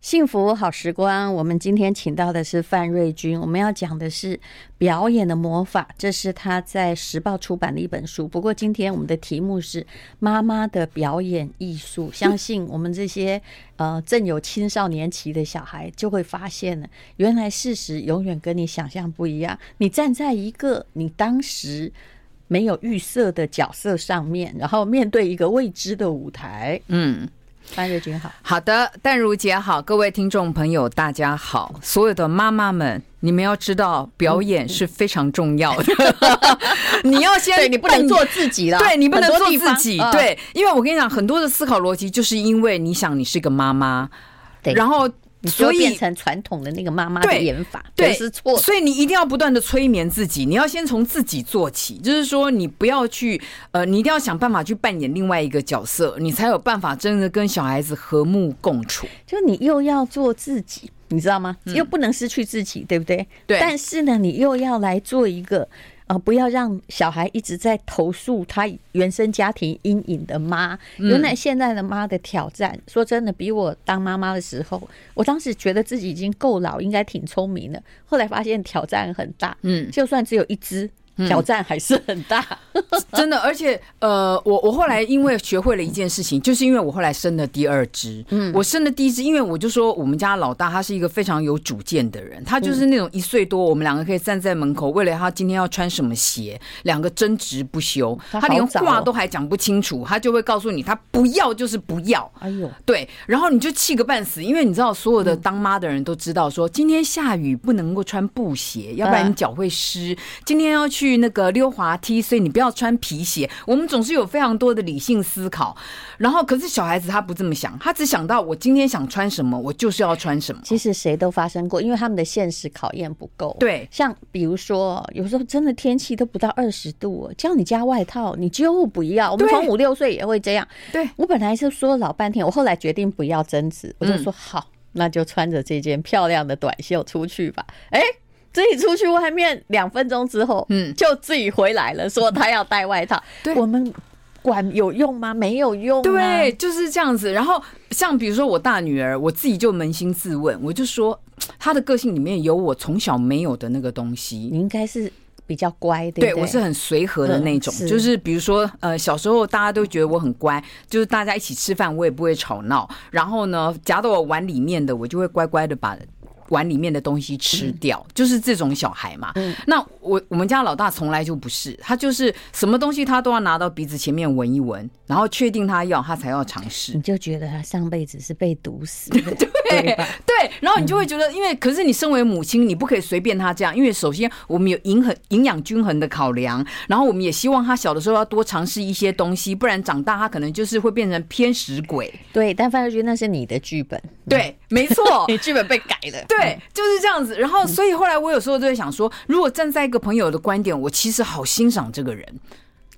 幸福好时光，我们今天请到的是范瑞君，我们要讲的是表演的魔法，这是他在时报出版的一本书。不过今天我们的题目是妈妈的表演艺术，相信我们这些呃正有青少年期的小孩就会发现了，原来事实永远跟你想象不一样。你站在一个你当时没有预设的角色上面，然后面对一个未知的舞台，嗯。范瑞君好，好的，淡如姐好，各位听众朋友大家好，所有的妈妈们，你们要知道表演是非常重要的，你要先，对，你不能做自己了，对，你不能做自己，对，因为我跟你讲，很多的思考逻辑就是因为你想你是个妈妈，对，然后。所以变成传统的那个妈妈的演法，对，是错。所以你一定要不断的催眠自己，你要先从自己做起，就是说你不要去，呃，你一定要想办法去扮演另外一个角色，你才有办法真的跟小孩子和睦共处。就你又要做自己，你知道吗？又不能失去自己，对不对？对。但是呢，你又要来做一个。啊！不要让小孩一直在投诉他原生家庭阴影的妈。原来现在的妈的挑战，说真的，比我当妈妈的时候，我当时觉得自己已经够老，应该挺聪明的。后来发现挑战很大。嗯，就算只有一只。挑战还是很大，真的。而且，呃，我我后来因为学会了一件事情，就是因为我后来生了第二只。嗯，我生的第一只，因为我就说我们家老大他是一个非常有主见的人，他就是那种一岁多，我们两个可以站在门口，为了他今天要穿什么鞋，两个争执不休。他连话都还讲不清楚，他就会告诉你，他不要就是不要。哎呦，对，然后你就气个半死，因为你知道，所有的当妈的人都知道，说今天下雨不能够穿布鞋，要不然你脚会湿。今天要去。去那个溜滑梯，所以你不要穿皮鞋。我们总是有非常多的理性思考，然后可是小孩子他不这么想，他只想到我今天想穿什么，我就是要穿什么。其实谁都发生过，因为他们的现实考验不够。对，像比如说，有时候真的天气都不到二十度，叫你加外套，你就不要。我们从五六岁也会这样。对，我本来是说老半天，我后来决定不要争执，我就说好，那就穿着这件漂亮的短袖出去吧。哎。自己出去外面两分钟之后，嗯，就自己回来了，说他要带外套。对，我们管有用吗？没有用。对，就是这样子。然后像比如说我大女儿，我自己就扪心自问，我就说她的个性里面有我从小没有的那个东西。你应该是比较乖，对，对，对我是很随和的那种。就是比如说，呃，小时候大家都觉得我很乖，就是大家一起吃饭，我也不会吵闹。然后呢，夹到我碗里面的，我就会乖乖的把。碗里面的东西吃掉，嗯、就是这种小孩嘛。嗯、那我我们家老大从来就不是，他就是什么东西他都要拿到鼻子前面闻一闻，然后确定他要，他才要尝试。你就觉得他上辈子是被毒死的，对对，对。然后你就会觉得，因为可是你身为母亲，你不可以随便他这样，因为首先我们有营衡营养均衡的考量，然后我们也希望他小的时候要多尝试一些东西，不然长大他可能就是会变成偏食鬼。对，但范瑞君那是你的剧本，对，没错，你剧本被改了。对。就是这样子。然后，所以后来我有时候就会想说，如果站在一个朋友的观点，我其实好欣赏这个人，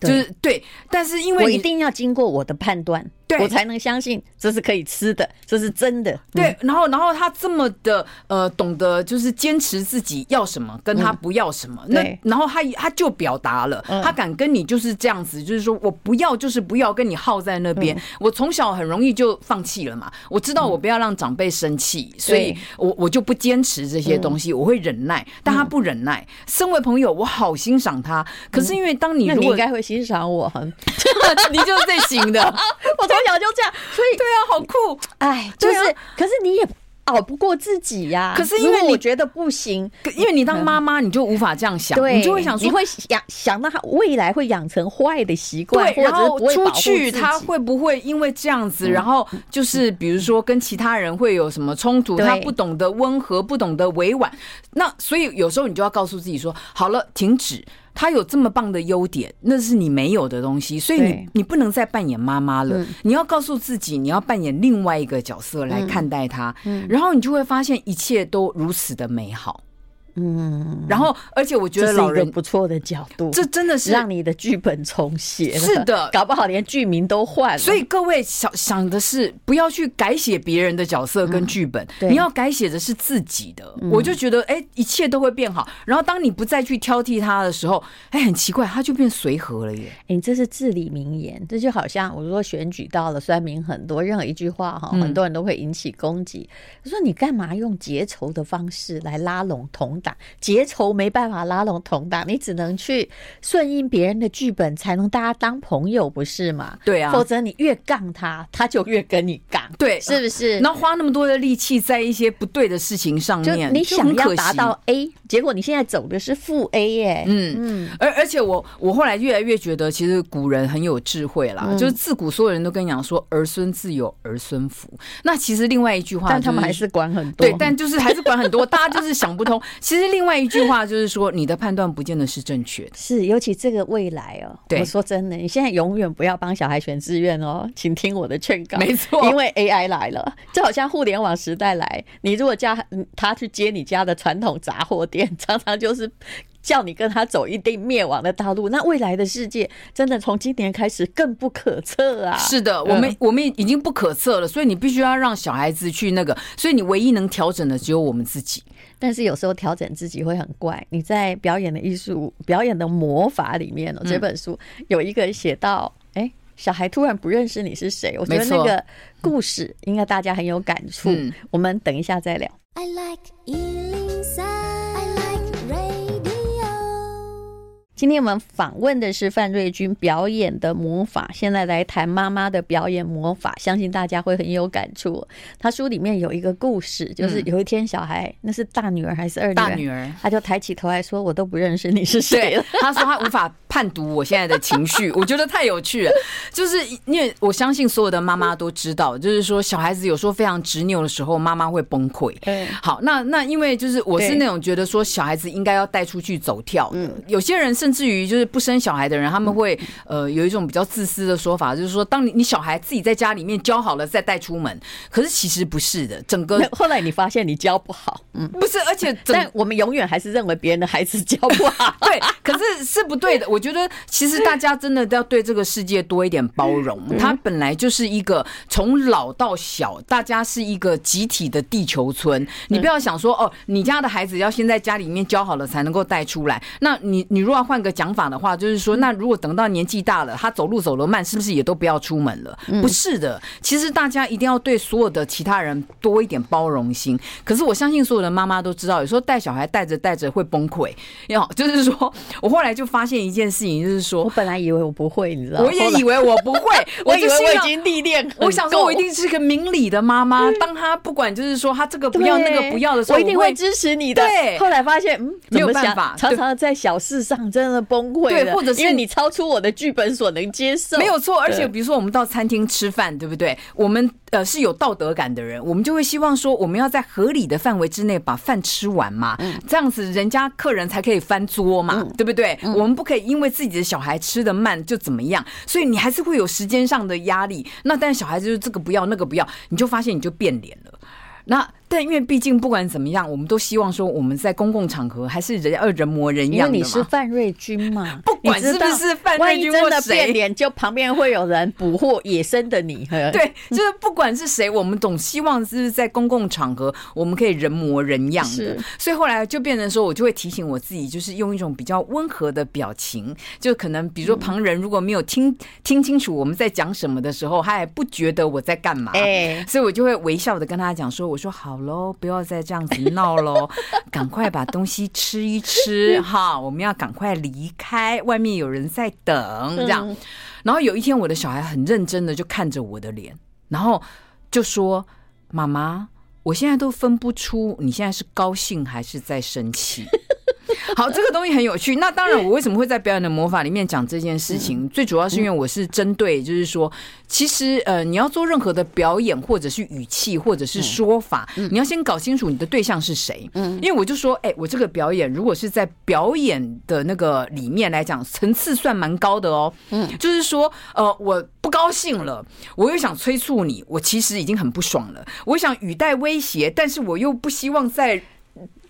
就是对。但是因为我一定要经过我的判断。我才能相信这是可以吃的，这是真的。对，然后，然后他这么的呃，懂得就是坚持自己要什么，跟他不要什么。那然后他他就表达了，他敢跟你就是这样子，就是说我不要就是不要，跟你耗在那边。我从小很容易就放弃了嘛，我知道我不要让长辈生气，所以我我就不坚持这些东西，我会忍耐。但他不忍耐，身为朋友，我好欣赏他。可是因为当你如果你应该会欣赏我，你就是最行的，我从小就这样，所以对啊，好酷，哎，就是，可是你也熬不过自己呀。可是因为我觉得不行，因为你当妈妈，你就无法这样想，你就会想说，你会想想到他未来会养成坏的习惯，然后出去他会不会因为这样子，然后就是比如说跟其他人会有什么冲突，他不懂得温和，不懂得委婉，那所以有时候你就要告诉自己说，好了，停止。他有这么棒的优点，那是你没有的东西，所以你你不能再扮演妈妈了，你要告诉自己，你要扮演另外一个角色来看待他，然后你就会发现一切都如此的美好。嗯，然后，而且我觉得老人不错的角度，这真的是让你的剧本重写。是的，搞不好连剧名都换了。所以各位想想的是，不要去改写别人的角色跟剧本，你要改写的是自己的。我就觉得，哎，一切都会变好。然后当你不再去挑剔他的时候，哎，很奇怪，他就变随和了耶。哎，这是至理名言，这就好像我说选举到了，酸民很多，任何一句话哈，很多人都会引起攻击。我说你干嘛用结仇的方式来拉拢同党？结仇没办法拉拢同党，你只能去顺应别人的剧本，才能大家当朋友，不是吗？对啊，否则你越杠他，他就越跟你杠，对，是不是？然后花那么多的力气在一些不对的事情上面，你想要达到 A，结果你现在走的是负 A 耶。嗯嗯，而而且我我后来越来越觉得，其实古人很有智慧啦，嗯、就是自古所有人都跟你讲说儿孙自有儿孙福。那其实另外一句话、就是，但他们还是管很多，对，但就是还是管很多，大家就是想不通。其 实另外。一句话就是说，你的判断不见得是正确的。是，尤其这个未来哦。我说真的，你现在永远不要帮小孩选志愿哦，请听我的劝告。没错，因为 AI 来了，就好像互联网时代来，你如果叫他去接你家的传统杂货店，常常就是叫你跟他走一定灭亡的道路。那未来的世界真的从今年开始更不可测啊！是的，我们、嗯、我们已经不可测了，所以你必须要让小孩子去那个，所以你唯一能调整的只有我们自己。但是有时候调整自己会很怪。你在表演的艺术、表演的魔法里面哦，这本书有一个写到，哎，小孩突然不认识你是谁。我觉得那个故事应该大家很有感触。我们等一下再聊。I like 今天我们访问的是范瑞军表演的魔法，现在来谈妈妈的表演魔法，相信大家会很有感触。他书里面有一个故事，就是有一天小孩，那是大女儿还是二女儿？大女儿，他就抬起头来说：“我都不认识你是谁了。”他说他无法判读我现在的情绪，我觉得太有趣了。就是因为我相信所有的妈妈都知道，就是说小孩子有时候非常执拗的时候，妈妈会崩溃。好，那那因为就是我是那种觉得说小孩子应该要带出去走跳的，有些人甚至于就是不生小孩的人，他们会呃有一种比较自私的说法，就是说，当你你小孩自己在家里面教好了再带出门，可是其实不是的。整个 后来你发现你教不好，嗯，不是，而且但我们永远还是认为别人的孩子教不好，对，可是是不对的。我觉得其实大家真的都要对这个世界多一点包容，它本来就是一个从老到小，大家是一个集体的地球村。你不要想说哦，你家的孩子要先在家里面教好了才能够带出来，那你你如果要换个讲法的话，就是说，那如果等到年纪大了，他走路走得慢，是不是也都不要出门了？不是的，其实大家一定要对所有的其他人多一点包容心。可是我相信所有的妈妈都知道，有时候带小孩带着带着会崩溃。要就是说我后来就发现一件事情，就是说我本来以为我不会，你知道吗？我也以为我不会，我以为我已经历练。我想说，我一定是个明理的妈妈。当他不管就是说他这个不要那个不要的时候，我一定会支持你的。对，后来发现嗯，没有办法，常常在小事上真的崩溃。对，或者是因为你超出我的剧本所能接受，没有错。而且比如说我们到餐厅吃饭，对不对？我们呃是有道德感的人，我们就会希望说，我们要在合理的范围之内把饭吃完嘛，这样子人家客人才可以翻桌嘛，对不对？我们不可以因为自己的小孩吃的慢就怎么样，所以你还是会有时间上的压力。那但是小孩子就这个不要那个不要，你就发现你就变脸了。那但因为毕竟不管怎么样，我们都希望说我们在公共场合还是人二人模人样的。因为你是范瑞军嘛，不管是不是范瑞军或谁，真的变脸，就旁边会有人捕获野生的你。对，就是不管是谁，我们总希望是在公共场合我们可以人模人样的。所以后来就变成说，我就会提醒我自己，就是用一种比较温和的表情，就可能比如说旁人如果没有听听清楚我们在讲什么的时候，他也不觉得我在干嘛。哎，所以我就会微笑的跟他讲说，我说好。喽，不要再这样子闹喽，赶快把东西吃一吃 哈！我们要赶快离开，外面有人在等。这样，然后有一天，我的小孩很认真的就看着我的脸，然后就说：“妈妈，我现在都分不出你现在是高兴还是在生气。” 好，这个东西很有趣。那当然，我为什么会在表演的魔法里面讲这件事情？最主要是因为我是针对，就是说，其实呃，你要做任何的表演，或者是语气，或者是说法，你要先搞清楚你的对象是谁。嗯，因为我就说，哎，我这个表演如果是在表演的那个里面来讲，层次算蛮高的哦。嗯，就是说，呃，我不高兴了，我又想催促你，我其实已经很不爽了，我想语带威胁，但是我又不希望在。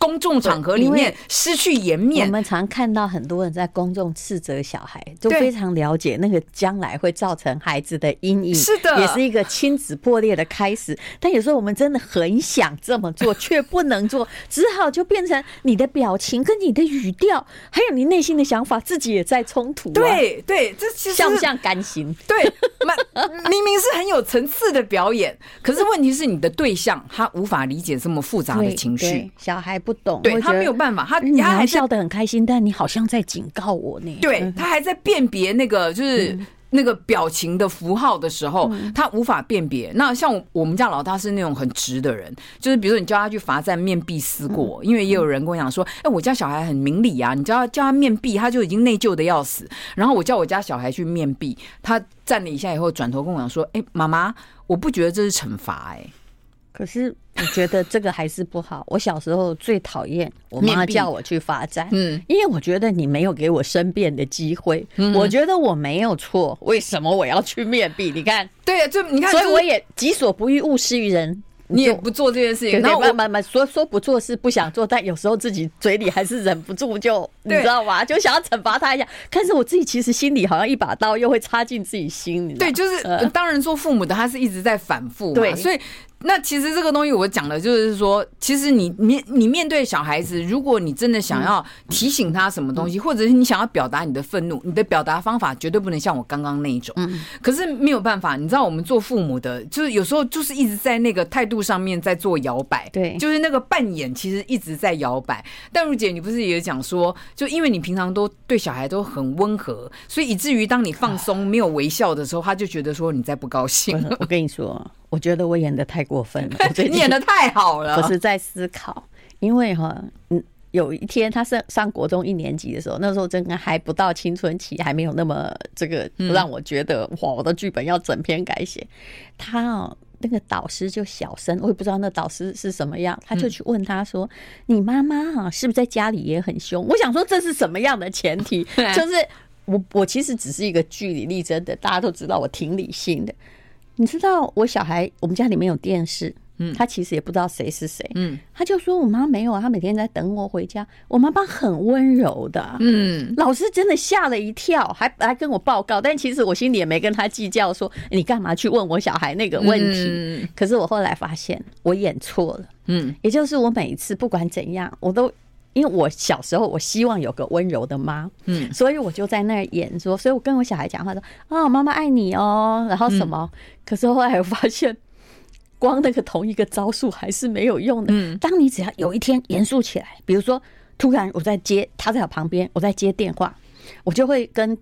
公众场合里面失去颜面，我们常看到很多人在公众斥责小孩，就非常了解那个将来会造成孩子的阴影，是的，也是一个亲子破裂的开始。但有时候我们真的很想这么做，却不能做，只好就变成你的表情跟你的语调，还有你内心的想法，自己也在冲突。对对，这其实像不像甘心？对，明明是很有层次的表演，可是问题是你的对象他无法理解这么复杂的情绪，小孩不。不懂，对他没有办法，他他还笑得很开心，但你好像在警告我呢。对，他还在辨别那个就是那个表情的符号的时候，他无法辨别。那像我们家老大是那种很直的人，就是比如说你叫他去罚站面壁思过，因为也有人跟我讲说，哎，我家小孩很明理啊，你叫他叫他面壁，他就已经内疚的要死。然后我叫我家小孩去面壁，他站了一下以后，转头跟我讲说，哎，妈妈，我不觉得这是惩罚，哎。可是我觉得这个还是不好。我小时候最讨厌我妈叫我去罚站，嗯，因为我觉得你没有给我申辩的机会，我觉得我没有错，为什么我要去面壁？你看，对啊，就你看，所以我也己所不欲，勿施于人。你也不做这件事情，然后慢慢慢说说不做是不想做，但有时候自己嘴里还是忍不住，就你知道吗？就想要惩罚他一下。但是我自己其实心里好像一把刀又会插进自己心里。对，就是当然做父母的他是一直在反复，对，所以。那其实这个东西我讲的就是说，其实你面你面对小孩子，如果你真的想要提醒他什么东西，或者是你想要表达你的愤怒，你的表达方法绝对不能像我刚刚那一种。可是没有办法，你知道我们做父母的，就是有时候就是一直在那个态度上面在做摇摆，对，就是那个扮演其实一直在摇摆。但如姐，你不是也讲说，就因为你平常都对小孩都很温和，所以以至于当你放松没有微笑的时候，他就觉得说你在不高兴。我跟你说。我觉得我演的太过分了，你演的太好了。我是在思考，因为哈，嗯，有一天他上上国中一年级的时候，那时候真的还不到青春期，还没有那么这个让我觉得哇，我的剧本要整篇改写。他哦，那个导师就小声，我也不知道那导师是什么样，他就去问他说：“你妈妈哈是不是在家里也很凶？”我想说这是什么样的前提？就是我我其实只是一个据理力争的，大家都知道我挺理性的。你知道我小孩，我们家里面有电视，嗯，他其实也不知道谁是谁，嗯，他就说我妈没有啊，他每天在等我回家。我妈妈很温柔的，嗯，老师真的吓了一跳，还还跟我报告，但其实我心里也没跟他计较，说你干嘛去问我小孩那个问题？可是我后来发现我演错了，嗯，也就是我每一次不管怎样，我都。因为我小时候，我希望有个温柔的妈，嗯，所以我就在那儿演说，所以我跟我小孩讲话说啊，妈妈爱你哦，然后什么？可是后来我发现，光那个同一个招数还是没有用的。嗯，当你只要有一天严肃起来，比如说突然我在接，他在我旁边，我在接电话，我就会跟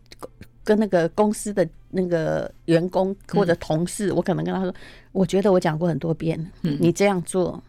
跟那个公司的那个员工或者同事，我可能跟他说，我觉得我讲过很多遍，你这样做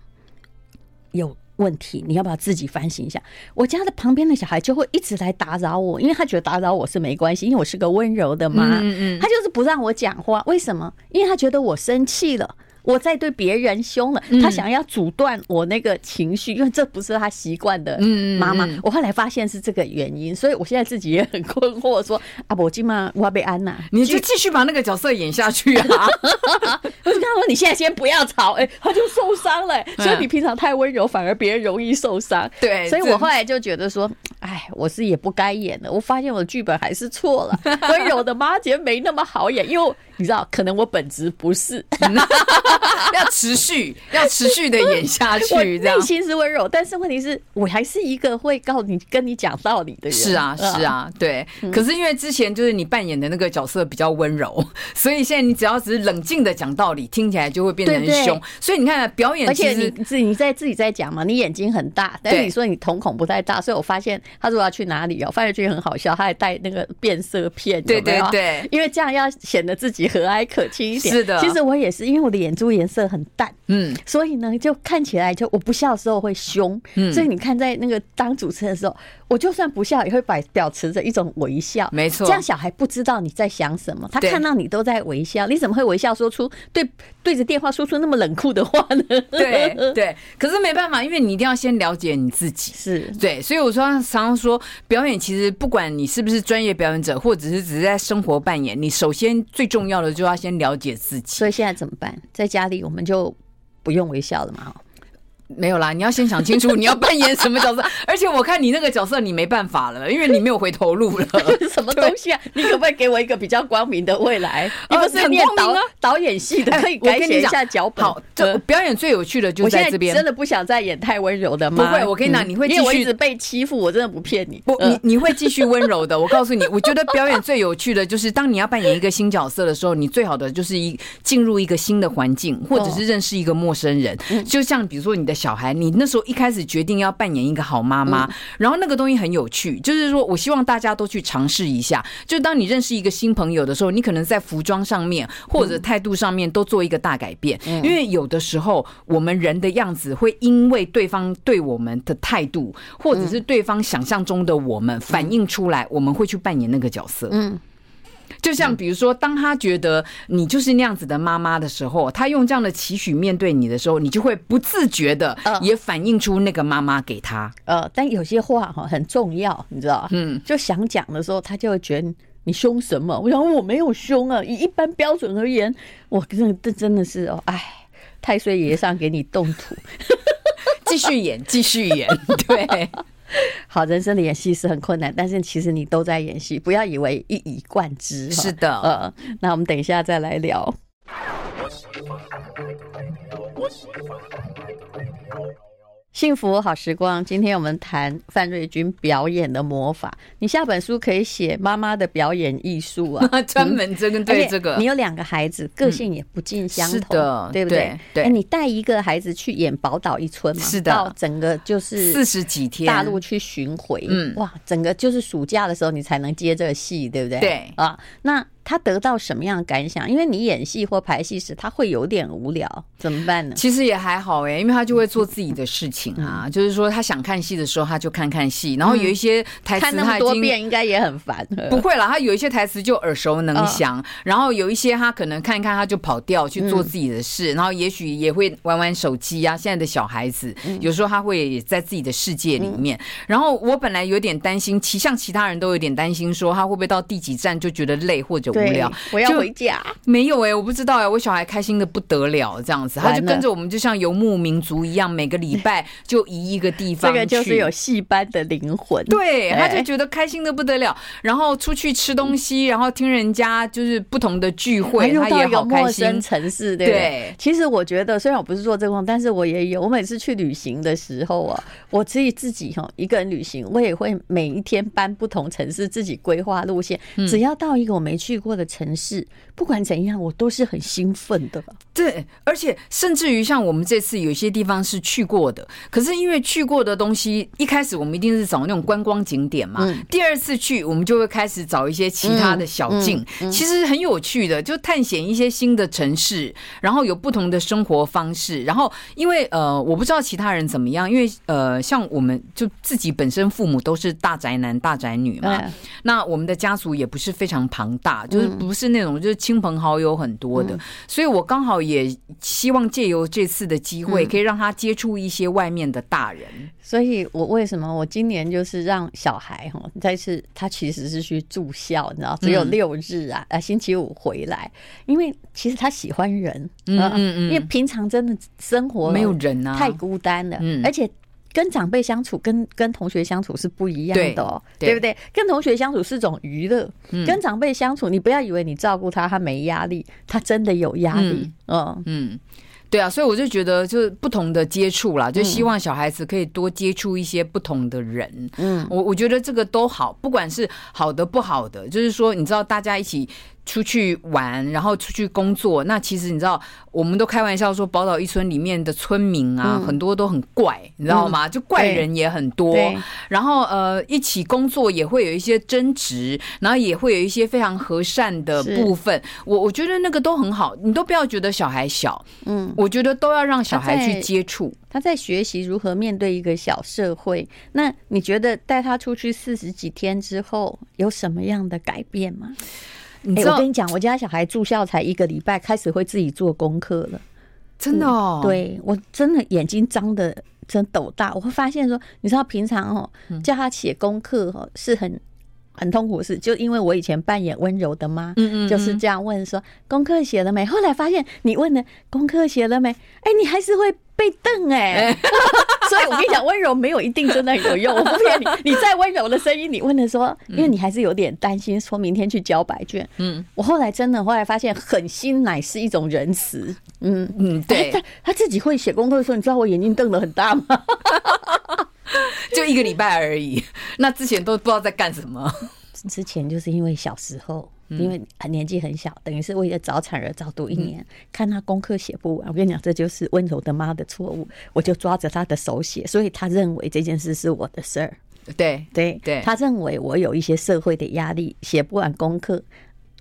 有。问题，你要不要自己反省一下？我家的旁边的小孩就会一直来打扰我，因为他觉得打扰我是没关系，因为我是个温柔的妈。嗯嗯，他就是不让我讲话，为什么？因为他觉得我生气了。我在对别人凶了，他想要阻断我那个情绪，因为这不是他习惯的妈妈。我后来发现是这个原因，所以我现在自己也很困惑，说啊，我今晚我要被安娜，你就继续把那个角色演下去啊！我就跟他说，你现在先不要吵，哎，他就受伤了。所以你平常太温柔，反而别人容易受伤。对，所以我后来就觉得说，哎，我是也不该演的。我发现我的剧本还是错了，温柔的妈姐没那么好演，因为。你知道，可能我本质不是 要持续，要持续的演下去。我内心是温柔，但是问题是我还是一个会告诉你、跟你讲道理的人。是啊，是啊，对。可是因为之前就是你扮演的那个角色比较温柔，所以现在你只要只是冷静的讲道理，听起来就会变得很凶。所以你看，表演，而且你自你在自己在讲嘛，你眼睛很大，但是你说你瞳孔不太大，所以我发现他说我要去哪里哦，范瑞君很好笑，他还带那个变色片，对对对，因为这样要显得自己和蔼可亲一点。是的，其实我也是，因为我的眼珠颜色很淡，嗯，所以呢，就看起来就我不笑的时候会凶，嗯，所以你看在那个当主持人的时候，我就算不笑也会摆表持着一种微笑，没错，这样小孩不知道你在想什么，他看到你都在微笑，你怎么会微笑说出对对着电话说出那么冷酷的话呢？对 对，可是没办法，因为你一定要先了解你自己，是。对，所以我说常常说，表演其实不管你是不是专业表演者，或者是只是在生活扮演，你首先最重要要的就要先了解自己。所以现在怎么办？在家里我们就不用微笑了嘛？没有啦，你要先想清楚你要扮演什么角色。而且我看你那个角色你没办法了，因为你没有回头路了。什么东西啊？你可不可以给我一个比较光明的未来？你不是念导导演系的，可以改写一下脚本。好，这表演最有趣的就在这边。真的不想再演太温柔的吗？不会，我跟你讲，你会继续。因为我一直被欺负，我真的不骗你。不，你你会继续温柔的。我告诉你，我觉得表演最有趣的就是当你要扮演一个新角色的时候，你最好的就是一进入一个新的环境，或者是认识一个陌生人。就像比如说你的小孩，你那时候。一开始决定要扮演一个好妈妈，然后那个东西很有趣，就是说我希望大家都去尝试一下。就当你认识一个新朋友的时候，你可能在服装上面或者态度上面都做一个大改变，因为有的时候我们人的样子会因为对方对我们的态度，或者是对方想象中的我们反映出来，我们会去扮演那个角色。嗯。就像比如说，当他觉得你就是那样子的妈妈的时候，他用这样的期许面对你的时候，你就会不自觉的也反映出那个妈妈给他。呃，但有些话哈很重要，你知道嗯，就想讲的时候，他就会觉得你凶什么？我想我没有凶啊，以一般标准而言，我真的这真的是哦，哎，太岁爷上给你动土，继续演，继续演，对。好，人生的演戏是很困难，但是其实你都在演戏，不要以为一以贯之。是的，呃，那我们等一下再来聊。幸福好时光，今天我们谈范瑞军表演的魔法。你下本书可以写妈妈的表演艺术啊，专门针对这个。你有两个孩子，个性也不尽相同，是的，对不对？对。你带一个孩子去演宝岛一村嘛？是的。到整个就是四十几天大陆去巡回，嗯，哇，整个就是暑假的时候你才能接这个戏，对不对？对啊，那。他得到什么样的感想？因为你演戏或排戏时，他会有点无聊，怎么办呢？其实也还好哎，因为他就会做自己的事情啊。嗯、就是说，他想看戏的时候，他就看看戏。然后有一些台词，他已经看那么多遍，应该也很烦。不会啦，他有一些台词就耳熟能详。哦、然后有一些他可能看一看，他就跑掉去做自己的事。嗯、然后也许也会玩玩手机啊。现在的小孩子，有时候他会在自己的世界里面。嗯、然后我本来有点担心，其像其他人都有点担心，说他会不会到第几站就觉得累或者无聊。我要。回家没有哎、欸，我不知道哎、欸，我小孩开心的不得了，这样子，他就跟着我们，就像游牧民族一样，每个礼拜就移一个地方，这个就是有戏班的灵魂。对，他就觉得开心的不得了，然后出去吃东西，然后听人家就是不同的聚会，他也好开心。城市对不对？其实我觉得，虽然我不是做这个，但是我也有。我每次去旅行的时候啊，我自己自己哈一个人旅行，我也会每一天搬不同城市，自己规划路线。只要到一个我没去过的城市。不管怎样，我都是很兴奋的。对，而且甚至于像我们这次有些地方是去过的，可是因为去过的东西，一开始我们一定是找那种观光景点嘛。嗯、第二次去，我们就会开始找一些其他的小径，其实很有趣的，就探险一些新的城市，然后有不同的生活方式。然后因为呃，我不知道其他人怎么样，因为呃，像我们就自己本身父母都是大宅男大宅女嘛，嗯、那我们的家族也不是非常庞大，就是不是那种。就是亲朋好友很多的，所以我刚好也希望借由这次的机会，可以让他接触一些外面的大人。所以我为什么我今年就是让小孩哈，再次他其实是去住校，你知道，只有六日啊，啊，星期五回来，因为其实他喜欢人，嗯嗯嗯，因为平常真的生活没有人啊，太孤单了，嗯，而且。跟长辈相处，跟跟同学相处是不一样的哦，对，不对？跟同学相处是种娱乐，嗯、跟长辈相处，你不要以为你照顾他，他没压力，他真的有压力。嗯嗯，对啊，所以我就觉得，就是不同的接触啦，就希望小孩子可以多接触一些不同的人。嗯，我我觉得这个都好，不管是好的不好的，就是说，你知道，大家一起。出去玩，然后出去工作。那其实你知道，我们都开玩笑说，宝岛一村里面的村民啊，嗯、很多都很怪，你知道吗？就怪人也很多。然后呃，一起工作也会有一些争执，然后也会有一些非常和善的部分。我我觉得那个都很好，你都不要觉得小孩小，嗯，我觉得都要让小孩去接触。他在学习如何面对一个小社会。那你觉得带他出去四十几天之后，有什么样的改变吗？哎，我跟你讲，我家小孩住校才一个礼拜，开始会自己做功课了，真的哦。对，我真的眼睛张的真斗大，我会发现说，你知道平常哦，叫他写功课哦是很很痛苦的事，就因为我以前扮演温柔的妈，嗯嗯，就是这样问说功课写了没？后来发现你问的功课写了没？哎，你还是会。被瞪哎，所以我跟你讲，温柔没有一定真的有用。我不骗你，你再温柔的声音，你问的说，因为你还是有点担心，说明天去交白卷。嗯，我后来真的后来发现，狠心乃是一种仁慈。嗯嗯，对，他他自己会写功课的时候，你知道我眼睛瞪得很大吗？就一个礼拜而已，那之前都不知道在干什么。之前就是因为小时候。因为年纪很小，等于是为了早产儿早读一年，看他功课写不完，我跟你讲，这就是温柔的妈的错误。我就抓着他的手写，所以他认为这件事是我的事儿。对对对，他认为我有一些社会的压力，写不完功课，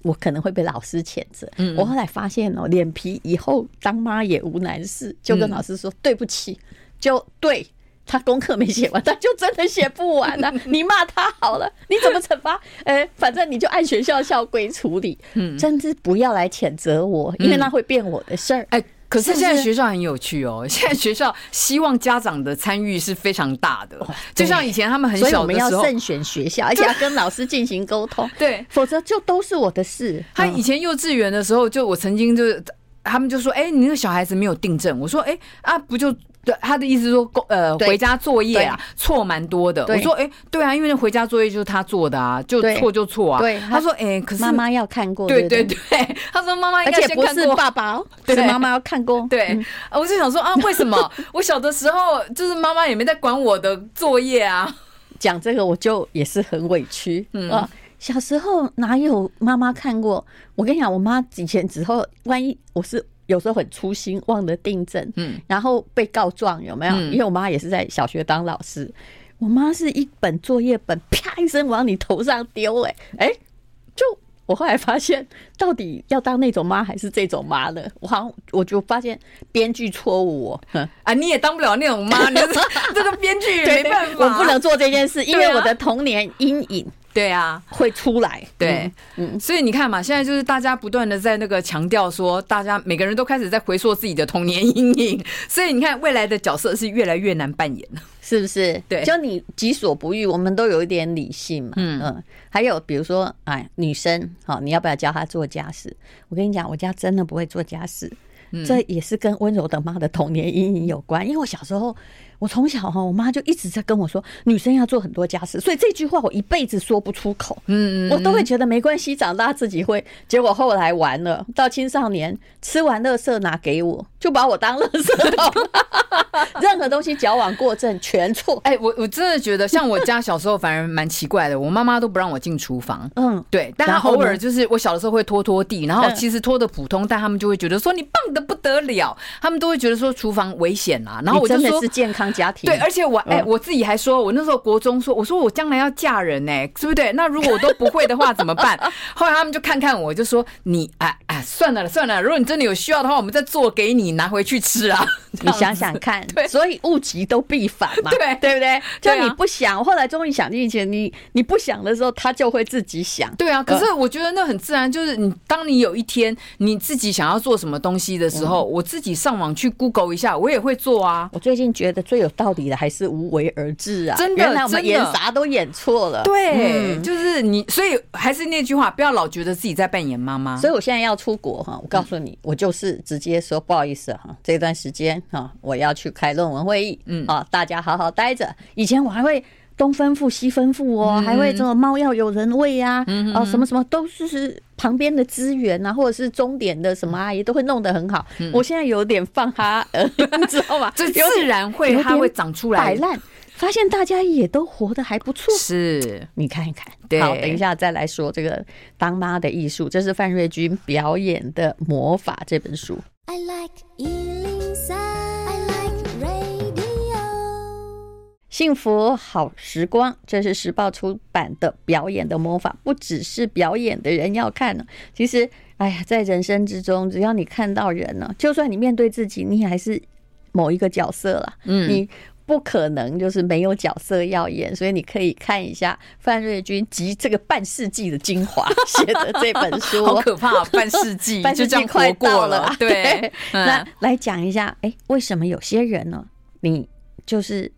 我可能会被老师谴责。我后来发现哦，脸皮以后当妈也无难事，就跟老师说对不起，就对。他功课没写完，他就真的写不完了。你骂他好了，你怎么惩罚？哎，反正你就按学校校规处理。嗯，真是不要来谴责我，因为那会变我的事儿。哎，可是现在学校很有趣哦。现在学校希望家长的参与是非常大的，就像以前他们很小的时候，所以我们要慎选学校，而且要跟老师进行沟通。对，否则就都是我的事。他以前幼稚园的时候，就我曾经就是他们就说：“哎，你那个小孩子没有订正。”我说：“哎啊，不就。”对他的意思说，呃，回家作业啊错蛮多的。我说，哎，对啊，因为那回家作业就是他做的啊，就错就错啊。对，他说，哎，可是妈妈要看过。对对对，他说妈妈应该先看过。而且不是爸爸，是妈妈要看过。对，我就想说啊，为什么我小的时候就是妈妈也没在管我的作业啊？讲这个我就也是很委屈啊。小时候哪有妈妈看过？我跟你讲，我妈以前之后，万一我是。有时候很粗心，忘了订正，嗯，然后被告状有没有？因为我妈也是在小学当老师，我妈是一本作业本啪一声往你头上丢，哎哎，就我后来发现，到底要当那种妈还是这种妈呢？我好像我就发现编剧错误，啊，你也当不了那种妈，你这 个编剧没办法，我不能做这件事，因为我的童年阴影。对啊，会出来。对，嗯，所以你看嘛，现在就是大家不断的在那个强调说，大家每个人都开始在回溯自己的童年阴影。所以你看，未来的角色是越来越难扮演了，是不是？对，就你己所不欲，我们都有一点理性嘛。嗯嗯。还有比如说，哎，女生，好，你要不要教她做家事？我跟你讲，我家真的不会做家事，这也是跟温柔的妈的童年阴影有关。因为我小时候。我从小哈，我妈就一直在跟我说，女生要做很多家事，所以这句话我一辈子说不出口。嗯嗯，我都会觉得没关系，长大自己会。结果后来完了，到青少年吃完垃圾拿给我，就把我当垃圾桶，任何东西矫枉过正全错。哎，我我真的觉得，像我家小时候反而蛮奇怪的，我妈妈都不让我进厨房。嗯，对，但她偶尔就是我小的时候会拖拖地，然后其实拖的普通，但他们就会觉得说你棒的不得了，他们都会觉得说厨房危险啊。然后我就说是健康。家庭对，而且我哎、欸，我自己还说，我那时候国中说，我说我将来要嫁人呢、欸，是不对？那如果我都不会的话怎么办？后来他们就看看我，就说你哎哎，算了算了，如果你真的有需要的话，我们再做给你拿回去吃啊。你想想看，对，所以物极都必反嘛，对对不对？就你不想，后来终于想进去，你你不想的时候，他就会自己想。对啊，可是我觉得那很自然，就是你当你有一天你自己想要做什么东西的时候，我自己上网去 Google 一下，我也会做啊。我最近觉得最有道理的还是无为而治啊！真的，原来我们演啥都演错了。对，就是你，所以还是那句话，不要老觉得自己在扮演妈妈。所以我现在要出国哈，我告诉你，我就是直接说不好意思哈，这段时间哈，我要去开论文会议，嗯啊，大家好好待着。以前我还会东吩咐西吩咐哦，还会这种猫要有人喂呀，哦什么什么都是。旁边的资源啊，或者是终点的什么阿姨都会弄得很好。我现在有点放哈，你知道吗？这自然会它会长出来，摆烂。发现大家也都活得还不错。是，你看一看。对好，等一下再来说这个当妈的艺术，这是范瑞君表演的魔法这本书。I like 幸福好时光，这是时报出版的表演的魔法，不只是表演的人要看呢。其实，哎呀，在人生之中，只要你看到人呢，就算你面对自己，你还是某一个角色了。嗯，你不可能就是没有角色要演，所以你可以看一下范瑞君集这个半世纪的精华 写的这本书，好可怕，半世纪，半世纪快过了。对，那来讲一下，哎，为什么有些人呢？你就是。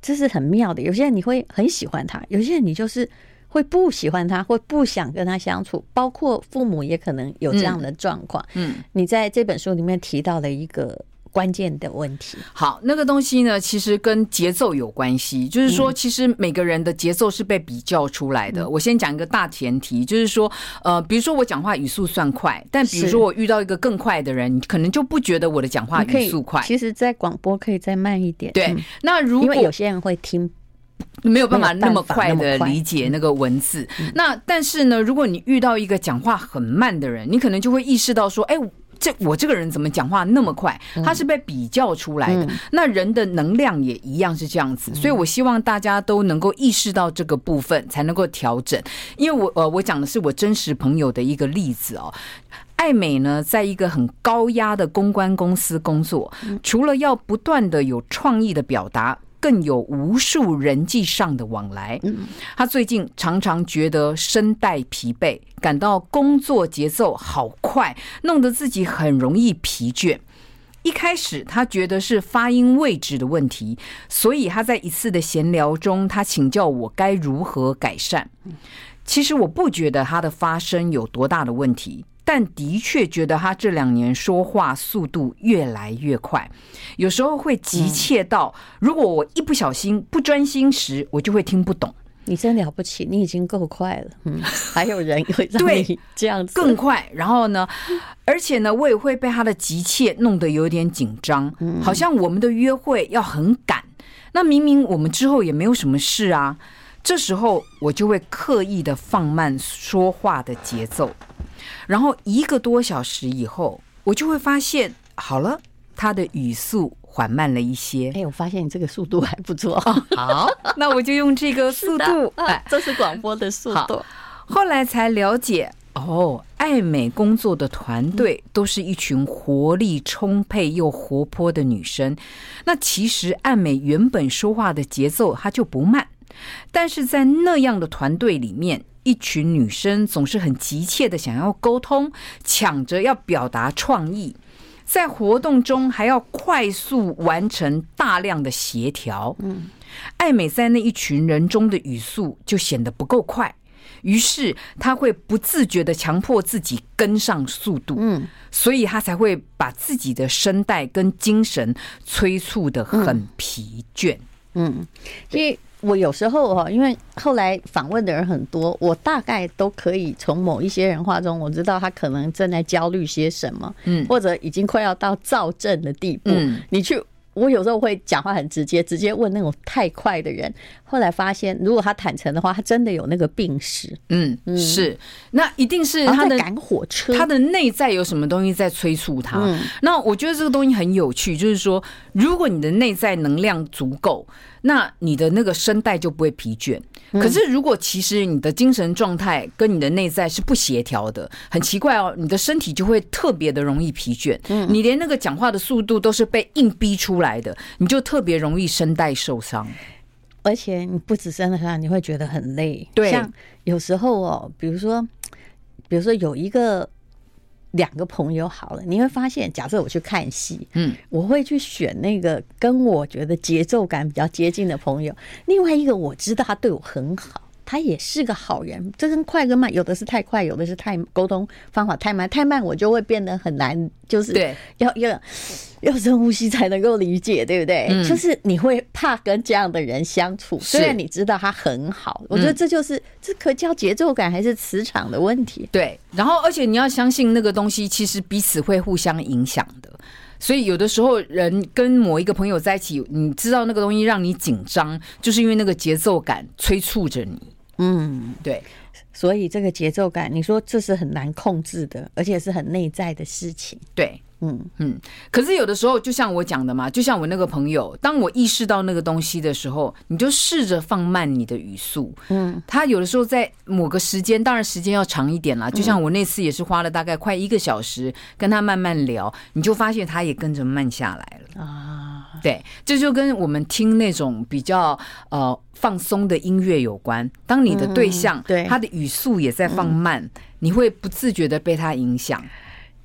这是很妙的，有些人你会很喜欢他，有些人你就是会不喜欢他，会不想跟他相处，包括父母也可能有这样的状况。嗯，你在这本书里面提到了一个。关键的问题。好，那个东西呢，其实跟节奏有关系。就是说，其实每个人的节奏是被比较出来的。嗯、我先讲一个大前提，就是说，呃，比如说我讲话语速算快，但比如说我遇到一个更快的人，你可能就不觉得我的讲话语速快。其实，在广播可以再慢一点。对，那如果因为有些人会听，没有办法那么快的理解那个文字。那但是呢，如果你遇到一个讲话很慢的人，你可能就会意识到说，哎。这我这个人怎么讲话那么快？他是被比较出来的。嗯、那人的能量也一样是这样子，所以我希望大家都能够意识到这个部分，才能够调整。因为我呃，我讲的是我真实朋友的一个例子哦。爱美呢，在一个很高压的公关公司工作，除了要不断的有创意的表达。更有无数人际上的往来。他最近常常觉得声带疲惫，感到工作节奏好快，弄得自己很容易疲倦。一开始他觉得是发音位置的问题，所以他在一次的闲聊中，他请教我该如何改善。其实我不觉得他的发声有多大的问题。但的确觉得他这两年说话速度越来越快，有时候会急切到，如果我一不小心不专心时，我就会听不懂。你真了不起，你已经够快了。嗯，还有人会让你这样子更快。然后呢，而且呢，我也会被他的急切弄得有点紧张，好像我们的约会要很赶。那明明我们之后也没有什么事啊，这时候我就会刻意的放慢说话的节奏。然后一个多小时以后，我就会发现，好了，他的语速缓慢了一些。哎，我发现你这个速度还不错。好，那我就用这个速度。哎，这是广播的速度。后来才了解，哦，爱美工作的团队都是一群活力充沛又活泼的女生。那其实爱美原本说话的节奏它就不慢，但是在那样的团队里面。一群女生总是很急切的想要沟通，抢着要表达创意，在活动中还要快速完成大量的协调。嗯，爱美在那一群人中的语速就显得不够快，于是她会不自觉的强迫自己跟上速度。嗯，所以她才会把自己的声带跟精神催促的很疲倦。嗯，所以。我有时候哈，因为后来访问的人很多，我大概都可以从某一些人话中，我知道他可能正在焦虑些什么，嗯，或者已经快要到躁症的地步。嗯，你去。我有时候会讲话很直接，直接问那种太快的人。后来发现，如果他坦诚的话，他真的有那个病史。嗯，是，那一定是他的赶火车，他的内在有什么东西在催促他。嗯，那我觉得这个东西很有趣，就是说，如果你的内在能量足够，那你的那个声带就不会疲倦。可是，如果其实你的精神状态跟你的内在是不协调的，很奇怪哦，你的身体就会特别的容易疲倦。嗯，你连那个讲话的速度都是被硬逼出来的，你就特别容易声带受伤。而且你不止声带上，你会觉得很累。对，像有时候哦，比如说，比如说有一个。两个朋友好了，你会发现，假设我去看戏，嗯，我会去选那个跟我觉得节奏感比较接近的朋友。另外一个我知道他对我很好。他也是个好人，这跟快跟慢，有的是太快，有的是太沟通方法太慢，太慢我就会变得很难，就是要要要深呼吸才能够理解，对不对？嗯、就是你会怕跟这样的人相处，虽然你知道他很好，我觉得这就是、嗯、这可叫节奏感还是磁场的问题？对，然后而且你要相信那个东西其实彼此会互相影响的。所以有的时候人跟某一个朋友在一起，你知道那个东西让你紧张，就是因为那个节奏感催促着你。嗯，对。所以这个节奏感，你说这是很难控制的，而且是很内在的事情。对。嗯嗯，可是有的时候，就像我讲的嘛，就像我那个朋友，当我意识到那个东西的时候，你就试着放慢你的语速。嗯，他有的时候在某个时间，当然时间要长一点啦。就像我那次也是花了大概快一个小时跟他慢慢聊，你就发现他也跟着慢下来了啊。对，这就跟我们听那种比较呃放松的音乐有关。当你的对象对他的语速也在放慢，你会不自觉的被他影响。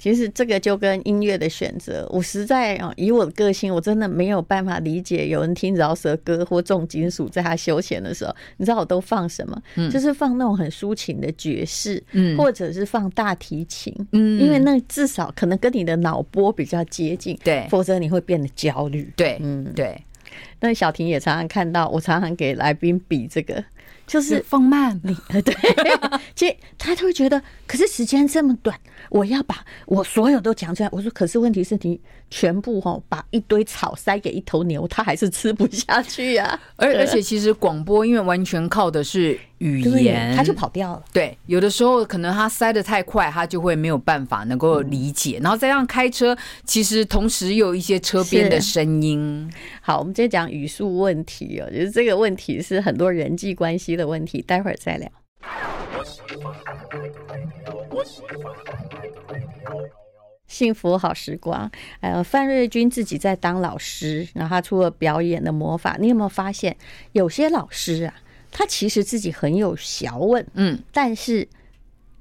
其实这个就跟音乐的选择，我实在啊，以我的个性，我真的没有办法理解有人听饶舌歌或重金属，在他休闲的时候，你知道我都放什么？嗯，就是放那种很抒情的爵士，嗯，或者是放大提琴，嗯，因为那至少可能跟你的脑波比较接近，对，否则你会变得焦虑，对，嗯，对。那小婷也常常看到，我常常给来宾比这个。就是放慢你，对，其实他就会觉得，可是时间这么短，我要把我所有都讲出来。我说，可是问题是你全部哈把一堆草塞给一头牛，它还是吃不下去呀。而而且其实广播因为完全靠的是语言，他就跑掉了。对，有的时候可能他塞得太快，他就会没有办法能够理解。然后再让开车，其实同时又有一些车边的声音。好，我们今天讲语速问题哦，就是这个问题是很多人际关系的。的问题，待会儿再聊。幸福好时光，呃，范瑞君自己在当老师，然后他除了表演的魔法，你有没有发现，有些老师啊，他其实自己很有学问，嗯，但是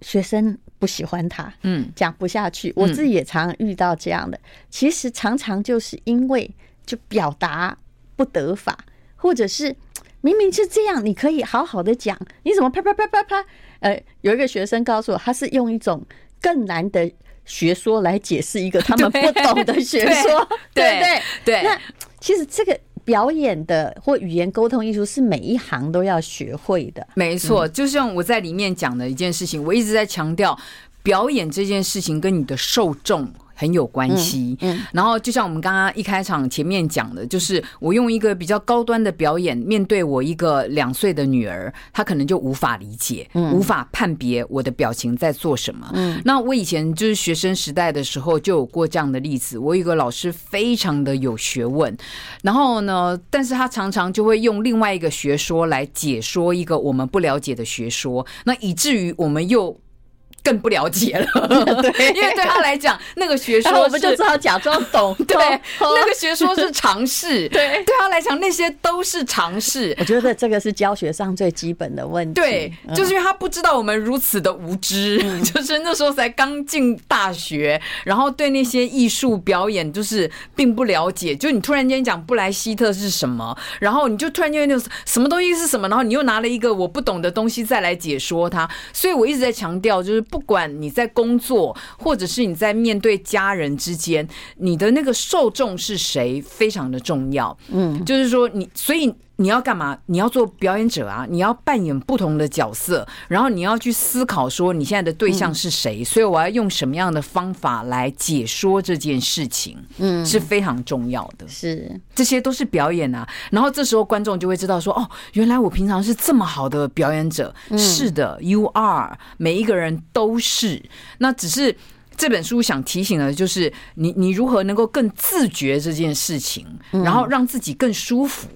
学生不喜欢他，嗯，讲不下去。我自己也常常遇到这样的，其实常常就是因为就表达不得法，或者是。明明是这样，你可以好好的讲，你怎么啪啪啪啪啪？呃，有一个学生告诉我，他是用一种更难的学说来解释一个他们不懂的学说，对对对，对。那其实这个表演的或语言沟通艺术是每一行都要学会的，没错。就像我在里面讲的一件事情，我一直在强调表演这件事情跟你的受众。很有关系，嗯，然后就像我们刚刚一开场前面讲的，就是我用一个比较高端的表演面对我一个两岁的女儿，她可能就无法理解，无法判别我的表情在做什么。嗯，那我以前就是学生时代的时候就有过这样的例子，我有一个老师非常的有学问，然后呢，但是他常常就会用另外一个学说来解说一个我们不了解的学说，那以至于我们又。更不了解了，对，因为对他来讲，那个学说我们就只好假装懂，对，那个学说是尝试，对，对他来讲那些都是尝试。我觉得这个是教学上最基本的问题，对，就是因为他不知道我们如此的无知，就是那时候才刚进大学，然后对那些艺术表演就是并不了解。就你突然间讲布莱希特是什么，然后你就突然间那种什么东西是什么，然后你又拿了一个我不懂的东西再来解说它，所以我一直在强调就是。不管你在工作，或者是你在面对家人之间，你的那个受众是谁，非常的重要。嗯，就是说你，所以。你要干嘛？你要做表演者啊！你要扮演不同的角色，然后你要去思考说你现在的对象是谁，所以我要用什么样的方法来解说这件事情，嗯，是非常重要的。是，这些都是表演啊。然后这时候观众就会知道说，哦，原来我平常是这么好的表演者。是的，You are，每一个人都是。那只是这本书想提醒的就是你，你如何能够更自觉这件事情，然后让自己更舒服。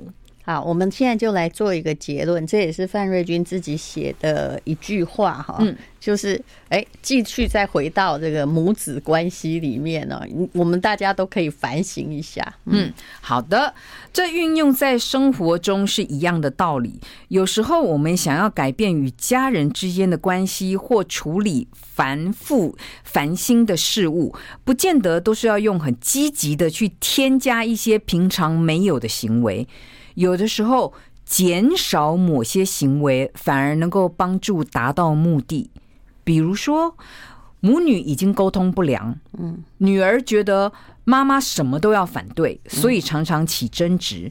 好，我们现在就来做一个结论，这也是范瑞军自己写的一句话哈，嗯，就是哎，继续再回到这个母子关系里面呢，我们大家都可以反省一下。嗯，好的，这运用在生活中是一样的道理。有时候我们想要改变与家人之间的关系，或处理繁复烦心的事物，不见得都是要用很积极的去添加一些平常没有的行为。有的时候，减少某些行为，反而能够帮助达到目的。比如说，母女已经沟通不良，嗯，女儿觉得妈妈什么都要反对，所以常常起争执。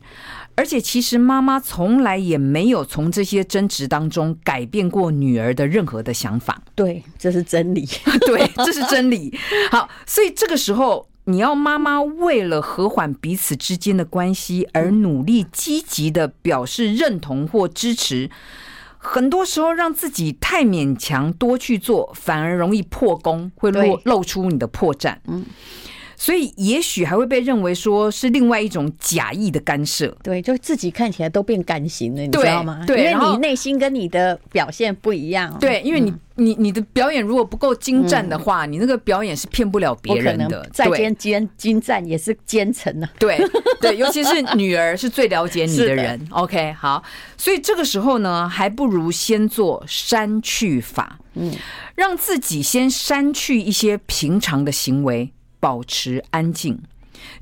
而且，其实妈妈从来也没有从这些争执当中改变过女儿的任何的想法。对，这是真理。对，这是真理。好，所以这个时候。你要妈妈为了和缓彼此之间的关系而努力积极的表示认同或支持，很多时候让自己太勉强多去做，反而容易破功，会露露出你的破绽。嗯。所以，也许还会被认为说是另外一种假意的干涉。对，就自己看起来都变干型了，你知道吗？对，因为你内心跟你的表现不一样。对，因为你你你的表演如果不够精湛的话，你那个表演是骗不了别人的。再奸奸精湛也是奸臣啊。对对，尤其是女儿是最了解你的人。OK，好，所以这个时候呢，还不如先做删去法，嗯，让自己先删去一些平常的行为。保持安静，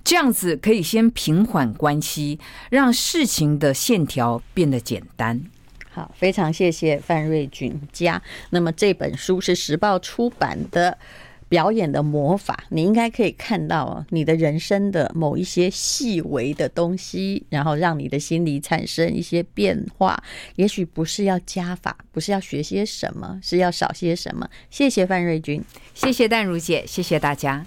这样子可以先平缓关系，让事情的线条变得简单。好，非常谢谢范瑞君家。那么这本书是时报出版的。表演的魔法，你应该可以看到你的人生的某一些细微的东西，然后让你的心理产生一些变化。也许不是要加法，不是要学些什么，是要少些什么。谢谢范瑞君，谢谢淡如姐，谢谢大家。